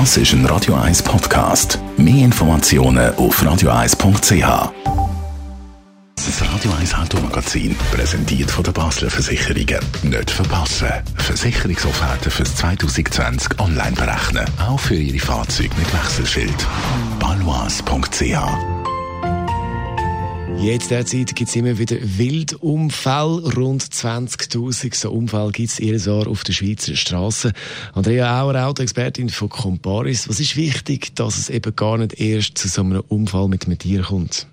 Das ist ein Radio 1 Podcast. Mehr Informationen auf radio1.ch. Das Radio 1 Automagazin, präsentiert von der Basler Versicherungen. Nicht verpassen. Versicherungsofferten fürs 2020 online berechnen. Auch für Ihre Fahrzeuge mit Wechselschild. balois.ch Jetzt derzeit gibt es immer wieder Wildunfälle. Rund 20.000 so Unfälle gibt es jedes Jahr auf der Schweizer Straße. Andrea Auer, Autoexpertin von Comparis. Was ist wichtig, dass es eben gar nicht erst zu so einem Unfall mit einem Tier kommt?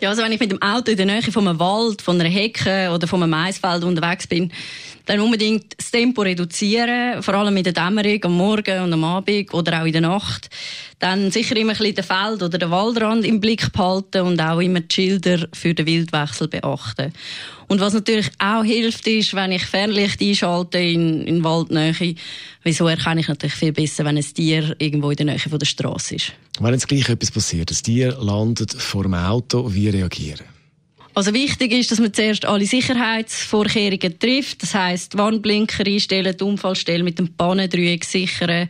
Ja, also wenn ich mit dem Auto in der Nähe von einem Wald, von einer Hecke oder von einem Maisfeld unterwegs bin, dann unbedingt das Tempo reduzieren, vor allem in der Dämmerung, am Morgen und am Abend oder auch in der Nacht. Dann sicher immer ein bisschen den Feld- oder den Waldrand im Blick behalten und auch immer die Schilder für den Wildwechsel beachten. Und was natürlich auch hilft, ist, wenn ich Fernlicht einschalte in, in Waldnähe, wieso erkenne ich natürlich viel besser, wenn ein Tier irgendwo in der Nähe von der Straße ist. Wenn jetzt gleich etwas passiert, das Tier landet vor dem Auto, wie reagieren? Also wichtig ist, dass man zuerst alle Sicherheitsvorkehrungen trifft. Das heisst, Warnblinker einstellen, die Unfallstelle mit dem Pannendreieck sichern,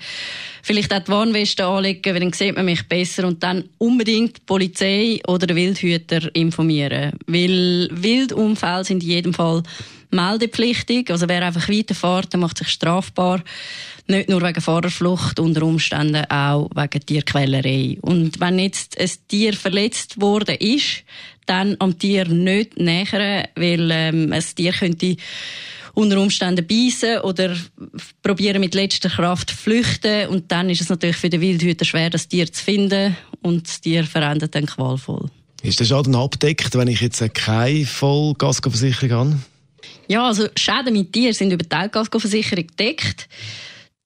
vielleicht auch die Warnweste anlegen, weil dann sieht man mich besser und dann unbedingt die Polizei oder den Wildhüter informieren. Weil Wildunfälle sind in jedem Fall meldepflichtig. Also wer einfach weiterfährt, der macht sich strafbar. Nicht nur wegen Fahrerflucht, unter Umständen auch wegen Tierquälerei. Und wenn jetzt ein Tier verletzt worden ist, dann am Tier nicht nähern, weil ähm, ein Tier könnte unter Umständen beißen oder probieren mit letzter Kraft flüchten und dann ist es natürlich für den Wildhüter schwer, das Tier zu finden und das Tier verendet dann qualvoll. Ist der Schaden abdeckt, wenn ich jetzt keine Vollgasversicherung habe? Ja, also Schäden mit Tieren sind über die Teilkaskoversicherung gedeckt.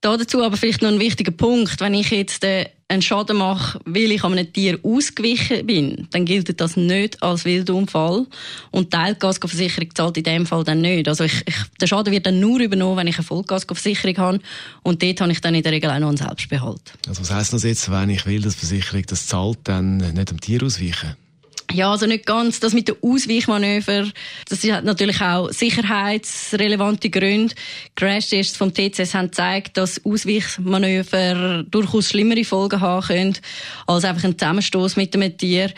Da dazu aber vielleicht noch ein wichtiger Punkt. Wenn ich jetzt äh, einen Schaden mache, weil ich einem Tier ausgewichen bin, dann gilt das nicht als Wildunfall. Und die Teilkaskoversicherung zahlt in dem Fall dann nicht. Also ich, ich, der Schaden wird dann nur übernommen, wenn ich eine Vollkaskoversicherung habe. Und dort habe ich dann in der Regel auch noch einen Selbstbehalt. Also was heisst das jetzt, wenn ich will, dass die Versicherung das zahlt, dann nicht am Tier ausweichen? Ja, also nicht ganz. Das mit den Ausweichmanöver, das hat natürlich auch sicherheitsrelevante Gründe. Crashtests vom TCS haben gezeigt, dass Ausweichmanöver durchaus schlimmere Folgen haben können, als einfach ein Zusammenstoß mit einem Tier.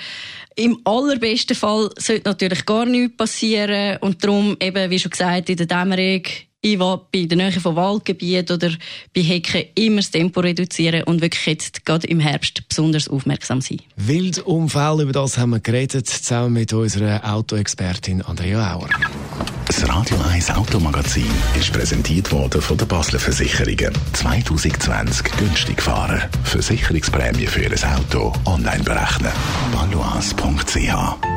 Im allerbesten Fall sollte natürlich gar nichts passieren und darum eben, wie schon gesagt, in der Dämmerung ich will bei der Nähe von Waldgebieten oder bei Hecken immer das Tempo reduzieren und wirklich jetzt gerade im Herbst besonders aufmerksam sein. Wildunfälle, über das haben wir geredet, zusammen mit unserer Autoexpertin Andrea Auer. Das Radio 1 Automagazin ist präsentiert worden von der Basler Versicherungen. 2020 günstig fahren. Versicherungsprämie für Ihr Auto online berechnen. balois.ch